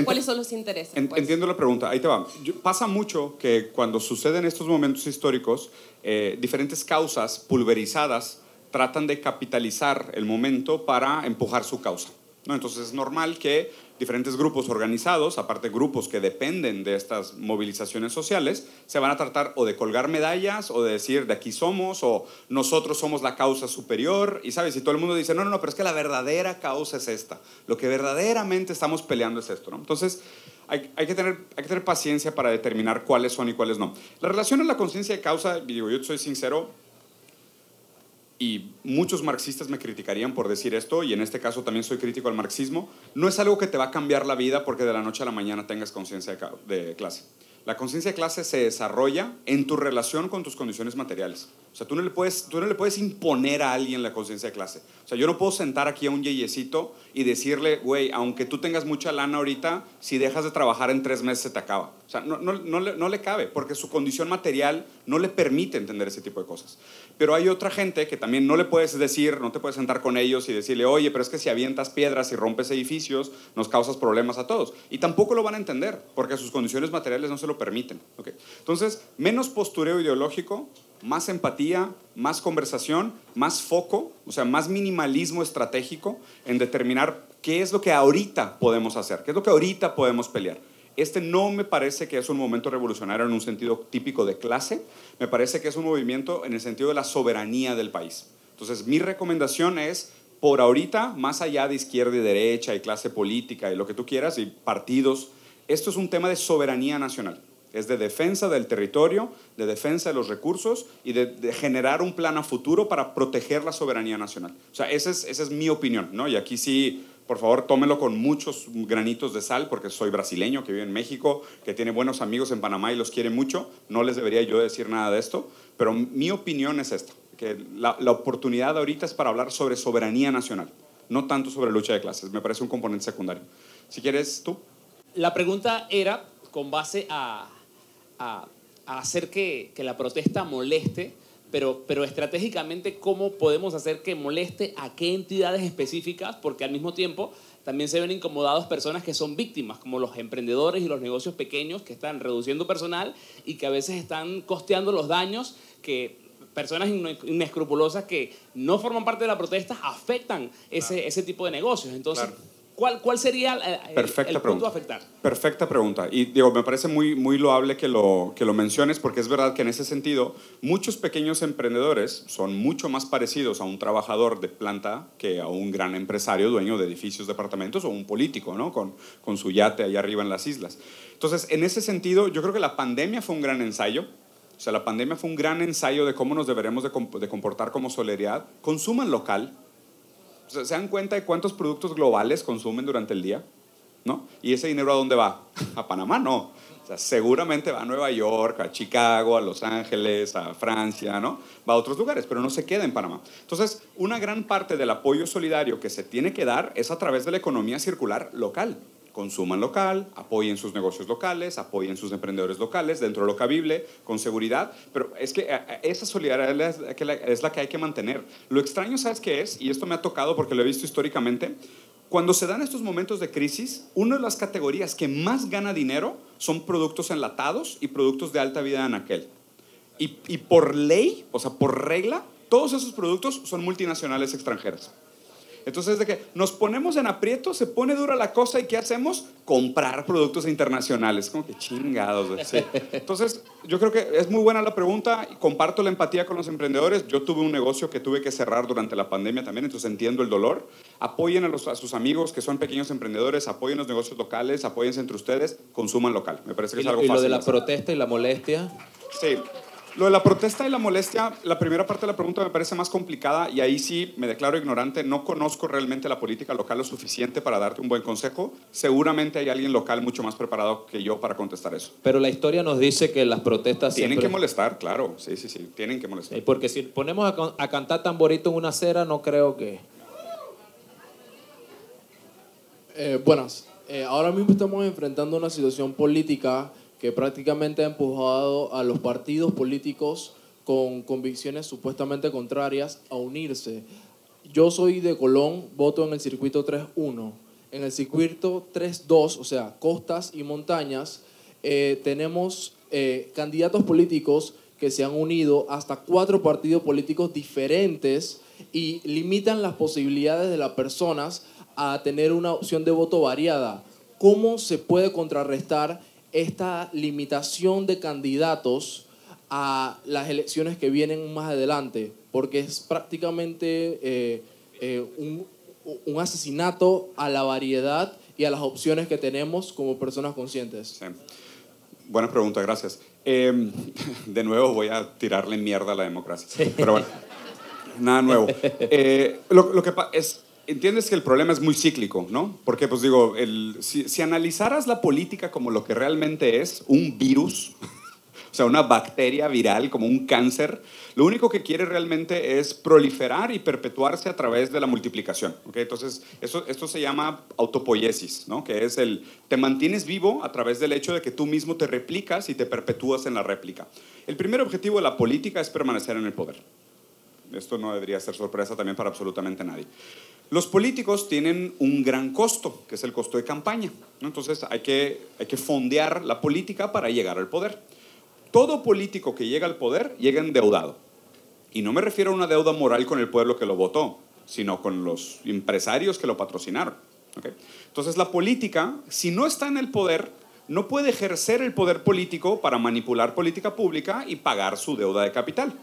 ¿Cuáles son los intereses? Pues? Entiendo la pregunta, ahí te va. pasa mucho que cuando suceden estos momentos históricos, eh, diferentes causas pulverizadas tratan de capitalizar el momento para empujar su causa. Entonces es normal que diferentes grupos organizados, aparte grupos que dependen de estas movilizaciones sociales, se van a tratar o de colgar medallas o de decir de aquí somos o nosotros somos la causa superior. Y sabes, si todo el mundo dice, no, no, no, pero es que la verdadera causa es esta. Lo que verdaderamente estamos peleando es esto. Entonces, hay, hay, que tener, hay que tener paciencia para determinar cuáles son y cuáles no. La relación a la conciencia de causa, digo, yo soy sincero, y muchos marxistas me criticarían por decir esto, y en este caso también soy crítico al marxismo, no es algo que te va a cambiar la vida porque de la noche a la mañana tengas conciencia de clase. La conciencia de clase se desarrolla en tu relación con tus condiciones materiales. O sea, tú no le puedes, tú no le puedes imponer a alguien la conciencia de clase. O sea, yo no puedo sentar aquí a un yeyecito y decirle, güey, aunque tú tengas mucha lana ahorita, si dejas de trabajar en tres meses se te acaba. O sea, no, no, no, le, no le cabe, porque su condición material no le permite entender ese tipo de cosas. Pero hay otra gente que también no le puedes decir, no te puedes sentar con ellos y decirle, oye, pero es que si avientas piedras y rompes edificios, nos causas problemas a todos. Y tampoco lo van a entender, porque sus condiciones materiales no se lo permiten. Okay. Entonces, menos postureo ideológico, más empatía, más conversación, más foco, o sea, más minimalismo estratégico en determinar qué es lo que ahorita podemos hacer, qué es lo que ahorita podemos pelear. Este no me parece que es un momento revolucionario en un sentido típico de clase, me parece que es un movimiento en el sentido de la soberanía del país. Entonces, mi recomendación es, por ahorita, más allá de izquierda y derecha y clase política y lo que tú quieras y partidos, esto es un tema de soberanía nacional. Es de defensa del territorio, de defensa de los recursos y de, generar un plan a futuro para proteger la soberanía nacional. O sea, esa es, esa es mi opinión, ¿no? Y aquí sí, por favor, tómelo con muchos granitos de sal, porque soy brasileño, que vive en México, que tiene buenos amigos en Panamá y los quiere mucho. No les debería yo decir nada de esto, pero mi opinión es esta, que la, la oportunidad ahorita es para hablar sobre soberanía nacional, no tanto sobre lucha de clases. Me parece un componente secundario. Si quieres, tú. La pregunta era con base a a, hacer que, que, la protesta moleste, pero, pero estratégicamente cómo podemos hacer que moleste a qué entidades específicas, porque al mismo tiempo también se ven incomodados personas que son víctimas, como los emprendedores y los negocios pequeños que están reduciendo personal y que a veces están costeando los daños que personas inescrupulosas que no forman parte de la protesta afectan ese, ese tipo de negocios. Entonces, ¿cuál, cuál sería eh, el, Perfecta el punto pregunta. a afectar? Perfecta pregunta. Y digo, me parece muy, muy loable que lo, que lo menciones porque es verdad que en ese sentido muchos pequeños emprendedores son mucho más parecidos a un trabajador de planta que a un gran empresario dueño de edificios, departamentos o un político, ¿no? Con, con su yate allá arriba en las islas. Entonces, en ese sentido, yo creo que la pandemia fue un gran ensayo. O sea, la pandemia fue un gran ensayo de cómo nos deberemos de, comp- de comportar como solidaridad. Consuman local, ¿Se dan cuenta de cuántos productos globales consumen durante el día? ¿No? ¿Y ese dinero a dónde va? (laughs) A Panamá no. Seguramente va a Nueva York, a Chicago, a Los Ángeles, a Francia, ¿no? Va a otros lugares, pero no se queda en Panamá. Entonces, una gran parte del apoyo solidario que se tiene que dar es a través de la economía circular local. Consuman local, apoyen sus negocios locales, apoyen sus emprendedores locales, dentro de lo cabible, con seguridad. Pero es que esa solidaridad es la que, hay que mantener. Lo extraño, ¿sabes qué es? Y esto me ha tocado porque lo he visto históricamente. Cuando se dan estos momentos de crisis, una de las categorías que más gana dinero son productos enlatados y productos de alta vida en aquel. Y por ley, o sea, por regla, todos esos productos son multinacionales extranjeras. Entonces, de que nos ponemos en aprieto, se pone dura la cosa y ¿qué hacemos? Comprar productos internacionales. Como que chingados. sí. Entonces, yo creo que es muy buena la pregunta comparto la empatía con los emprendedores. Yo tuve un negocio que tuve que cerrar durante la pandemia también, entonces entiendo el dolor. Apoyen a, los- a sus amigos que son pequeños emprendedores, apoyen los negocios locales, apóyense entre ustedes, consuman local. Me parece que es algo y lo fácil. de la hacer. protesta y la molestia. Sí. Lo de la protesta y la molestia, la primera parte de la pregunta me parece más complicada y ahí sí me declaro ignorante. No conozco realmente la política local lo suficiente para darte un buen consejo. Seguramente hay alguien local mucho más preparado que yo para contestar eso. Pero la historia nos dice que las protestas Tienen siempre... que molestar, claro. Sí, sí, sí. Tienen que molestar. Sí, Porque si ponemos a, a cantar tamborito en una acera, no creo que... Eh, buenas. Eh, ahora mismo estamos enfrentando una situación política que prácticamente ha empujado a los partidos políticos con convicciones supuestamente contrarias a unirse. Yo soy de Colón, voto en el circuito 3.1. En el circuito 3.2, o sea, costas y montañas, eh, tenemos eh, candidatos políticos que se han unido hasta cuatro partidos políticos diferentes y limitan las posibilidades de las personas a tener una opción de voto variada. ¿Cómo se puede contrarrestar esta limitación de candidatos a las elecciones que vienen más adelante? Porque es prácticamente eh, eh, un, un asesinato a la variedad y a las opciones que tenemos como personas conscientes. Sí. Buena pregunta, gracias. Eh, (laughs) de nuevo voy a tirarle mierda a la democracia. Pero bueno, nada nuevo. Eh, lo, lo que es, entiendes que el problema es muy cíclico, ¿no? Porque, pues digo, el, si, si analizaras la política como lo que realmente es, un virus, (laughs) o sea, una bacteria viral como un cáncer, lo único que quiere realmente es proliferar y perpetuarse a través de la multiplicación. ¿ok? Entonces, eso, esto se llama autopoiesis, ¿no? que es el, te mantienes vivo a través del hecho de que tú mismo te replicas y te perpetúas en la réplica. El primer objetivo de la política es permanecer en el poder. Esto no debería ser sorpresa también para absolutamente nadie. Los políticos tienen un gran costo, que es el costo de campaña. Entonces hay que, hay que fondear la política para llegar al poder. Todo político que llega al poder llega endeudado. Y no me refiero a una deuda moral con el pueblo que lo votó, sino con los empresarios que lo patrocinaron. ¿ok? Entonces la política, si no está en el poder, no puede ejercer el poder político para manipular política pública y pagar su deuda de capital.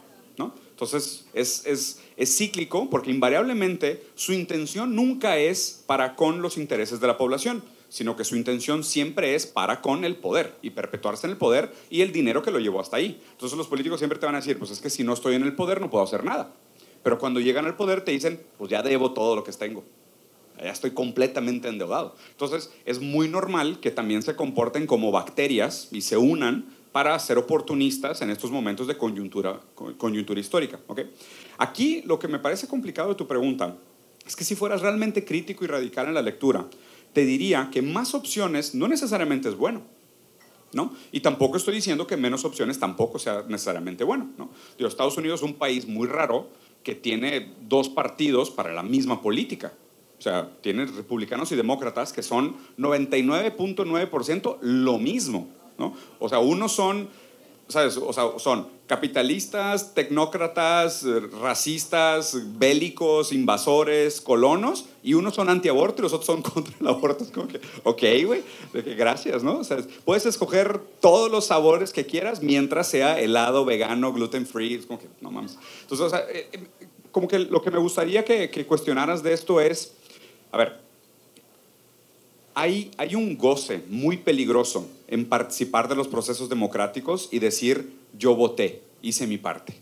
Entonces es, es, es cíclico porque invariablemente su intención nunca es para con los intereses de la población, sino que su intención siempre es para con el poder y perpetuarse en el poder y el dinero que lo llevó hasta ahí. Entonces los políticos siempre te van a decir, pues es que si no estoy en el poder no puedo hacer nada. Pero cuando llegan al poder te dicen, pues ya debo todo lo que tengo. Ya estoy completamente endeudado. Entonces es muy normal que también se comporten como bacterias y se unan para ser oportunistas en estos momentos de coyuntura, coyuntura histórica. ¿ok? Aquí lo que me parece complicado de tu pregunta es que si fueras realmente crítico y radical en la lectura, te diría que más opciones no necesariamente es bueno. ¿No? Y tampoco estoy diciendo que menos opciones tampoco sea necesariamente bueno. ¿no? Digo, Estados Unidos es un país muy raro que tiene dos partidos para la misma política. O sea, tiene republicanos y demócratas que son 99.9% lo mismo. ¿No? O sea, unos son ¿sabes? O sea, son capitalistas, tecnócratas, racistas, bélicos, invasores, colonos, y unos son antiaborto y los otros son (laughs) contra el aborto. Es como que, ok, güey, gracias, ¿no? O sea, puedes escoger todos los sabores que quieras mientras sea helado, vegano, gluten free. Es como que, no mames. Entonces, o sea, eh, eh, como que lo que me gustaría que, que cuestionaras de esto es, a ver, hay, un goce muy peligroso en participar de los procesos democráticos y decir, yo voté, hice mi parte.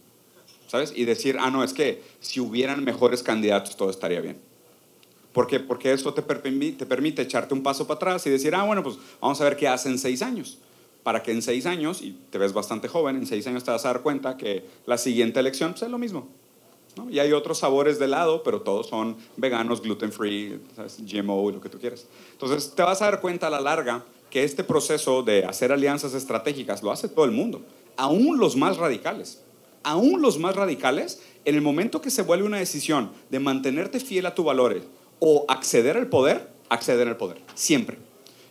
¿Sabes? Y decir, ah, no, es que si hubieran mejores candidatos todo estaría bien. ¿Por qué? Porque eso te, permite, te echarte un paso para atrás y decir, ah, bueno, pues vamos a ver qué hace en seis años. Para que en seis años, y te ves bastante joven, en seis años te vas a dar cuenta que la siguiente elección pues, es lo mismo. Y hay otros sabores de helado, pero todos son veganos, gluten free, GMO y lo que tú quieras. Entonces te vas a dar cuenta a la larga que este proceso de hacer alianzas estratégicas lo hace todo el mundo, aún los más radicales. Aún los más radicales, en el momento que se vuelve una decisión de mantenerte fiel a tus valores o acceder al poder, acceder al poder, siempre.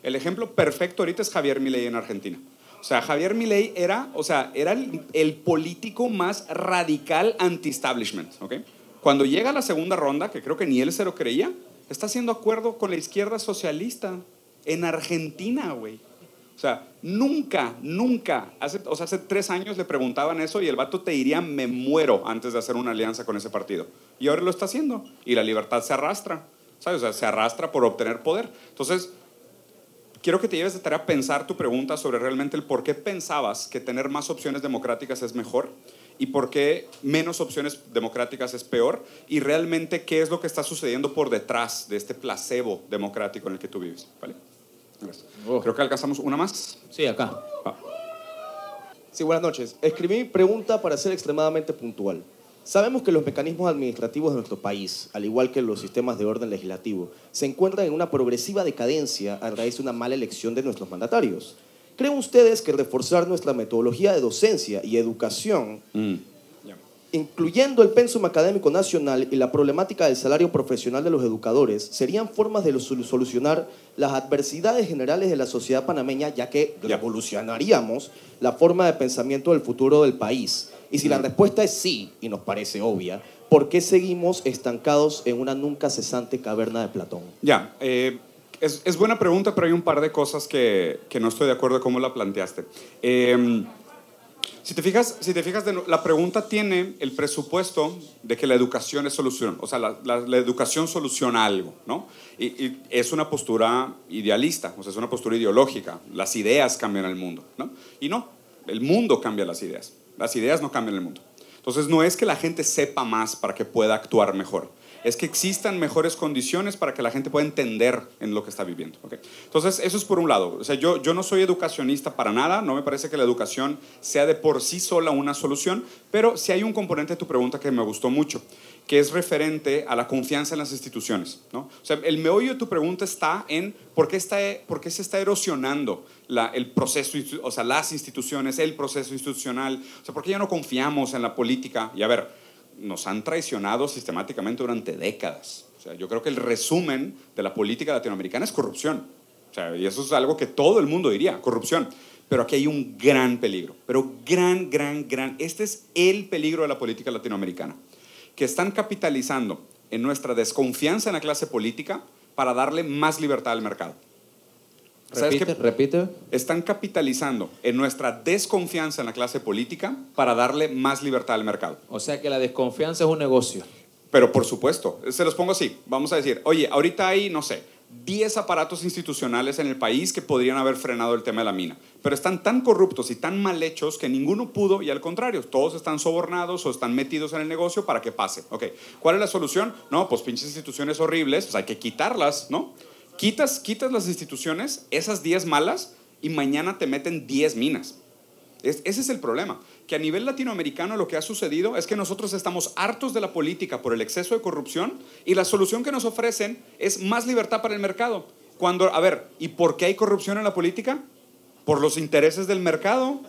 El ejemplo perfecto ahorita es Javier Milei en Argentina. O sea, Javier Milei era, o sea, era el, político más radical anti-establishment, Cuando llega a la segunda ronda, que creo que ni él se lo creía, está haciendo acuerdo con la izquierda socialista en Argentina, güey. O sea, nunca, nunca, hace, o sea, hace tres años le preguntaban eso y el vato te diría, me muero antes de hacer una alianza con ese partido. Y ahora lo está haciendo. Y la libertad se arrastra, ¿sabes? O sea, se arrastra por obtener poder. Entonces, quiero que te lleves de tarea a pensar tu pregunta sobre realmente el por qué pensabas que tener más opciones democráticas es mejor y por qué menos opciones democráticas es peor y realmente qué es lo que está sucediendo por detrás de este placebo democrático en el que tú vives. ¿vale? Oh. Creo que alcanzamos una más. Sí, acá. Sí, buenas noches. Escribí pregunta para ser extremadamente puntual. Sabemos que los mecanismos administrativos de nuestro país, al igual que los sistemas de orden legislativo, se encuentran en una progresiva decadencia a raíz de una mala elección de nuestros mandatarios. ¿Creen ustedes que reforzar nuestra metodología de docencia y educación, mm. Incluyendo el pensum académico nacional y la problemática del salario profesional de los educadores, serían formas de solucionar las adversidades generales de la sociedad panameña, ya que revolucionaríamos la forma de pensamiento del futuro del país? Y si la respuesta es sí, y nos parece obvia, ¿por qué seguimos estancados en una nunca cesante caverna de Platón? Ya, eh, es, buena pregunta, pero hay un par de cosas que, que no estoy de acuerdo con cómo la planteaste. Em, si te fijas, si te fijas la pregunta tiene el presupuesto de que la educación es solución, o sea, la, la, educación soluciona algo, ¿no? Y, es una postura idealista, o sea, es una postura ideológica. Las ideas cambian el mundo, ¿no? Y no, el mundo cambia las ideas. Las ideas no cambian el mundo. Entonces, no es que la gente sepa más para que pueda actuar mejor es que existan mejores condiciones para que la gente pueda entender en lo que está viviendo. Entonces, eso es por un lado. O sea, yo, yo no soy educacionista para nada, no me parece que la educación sea de por sí sola una solución, pero sí hay un componente de tu pregunta que me gustó mucho, que es referente a la confianza en las instituciones. ¿no? O sea, el meollo de tu pregunta está en por qué, está, por qué se está erosionando la, el proceso, o sea, las instituciones, el proceso institucional, o sea, por qué ya no confiamos en la política. Y a ver, nos han traicionado sistemáticamente durante décadas. O sea, yo creo que el resumen de la política latinoamericana es corrupción. O sea, y eso es algo que todo el mundo diría, corrupción. Pero aquí hay un gran peligro, pero gran, gran, gran. Este es el peligro de la política latinoamericana, que están capitalizando en nuestra desconfianza en la clase política para darle más libertad al mercado. Repite, repite. Están capitalizando en nuestra desconfianza en la clase política para darle más libertad al mercado. O sea que la desconfianza es un negocio. Pero por supuesto, se los pongo así. Vamos a decir, oye, ahorita hay, no sé, 10 aparatos institucionales en el país que podrían haber frenado el tema de la mina, pero están tan corruptos y tan mal hechos que ninguno pudo y al contrario, todos están sobornados o están metidos en el negocio para que pase. Ok, ¿cuál es la solución? No, pues pinches instituciones horribles, pues hay que quitarlas, ¿no? Quitas, quitas las instituciones, esas 10 malas, y mañana te meten 10 minas. ese es el problema, que a nivel latinoamericano lo que ha sucedido es que nosotros estamos hartos de la política por el exceso de corrupción y la solución que nos ofrecen es más libertad para el mercado. Cuando, a ver, ¿y por qué hay corrupción en la política? Por los intereses del mercado.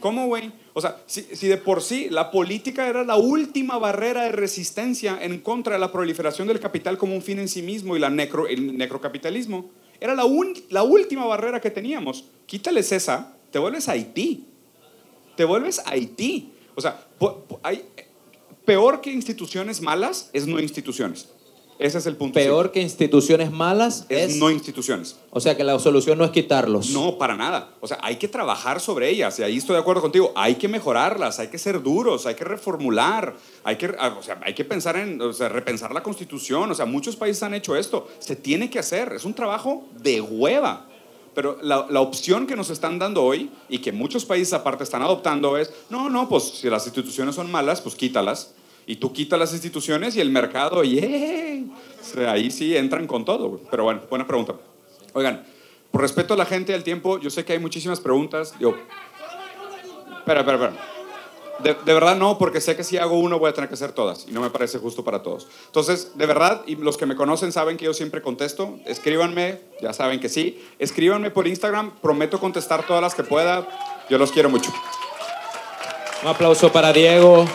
¿Cómo, güey? O sea, si, de por sí la política era la última barrera de resistencia en contra de la proliferación del capital como un fin en sí mismo y la necro, el necrocapitalismo, era la, la última barrera que teníamos. Quítales esa, te vuelves a Haití. te vuelves Haití. O sea, hay, peor que instituciones malas es no instituciones. Ese es el punto. Peor que instituciones malas es, es, no instituciones. o sea que la solución no es quitarlos. No, para nada. O sea, hay que trabajar sobre ellas y ahí estoy de acuerdo contigo. Hay que mejorarlas, hay que ser duros, hay que reformular, hay que, o sea, hay que pensar en, o sea, repensar la constitución. O sea, muchos países han hecho esto. Se tiene que hacer. Es un trabajo de hueva. Pero la, la opción que nos están dando hoy y que muchos países aparte están adoptando es, no, no, pues si las instituciones son malas, pues quítalas. Y tú quitas las instituciones y el mercado, ¡yeah! Sea, ahí sí entran con todo. Pero bueno, buena pregunta. Oigan, por respeto a la gente y al tiempo, yo sé que hay muchísimas preguntas. Yo... Espera, espera, espera. De, de verdad no, porque sé que si hago uno voy a tener que hacer todas y no me parece justo para todos. Entonces, de verdad, y los que me conocen saben que yo siempre contesto, escríbanme, ya saben que sí, escríbanme por Instagram, prometo contestar todas las que pueda, yo los quiero mucho. Un aplauso para Diego.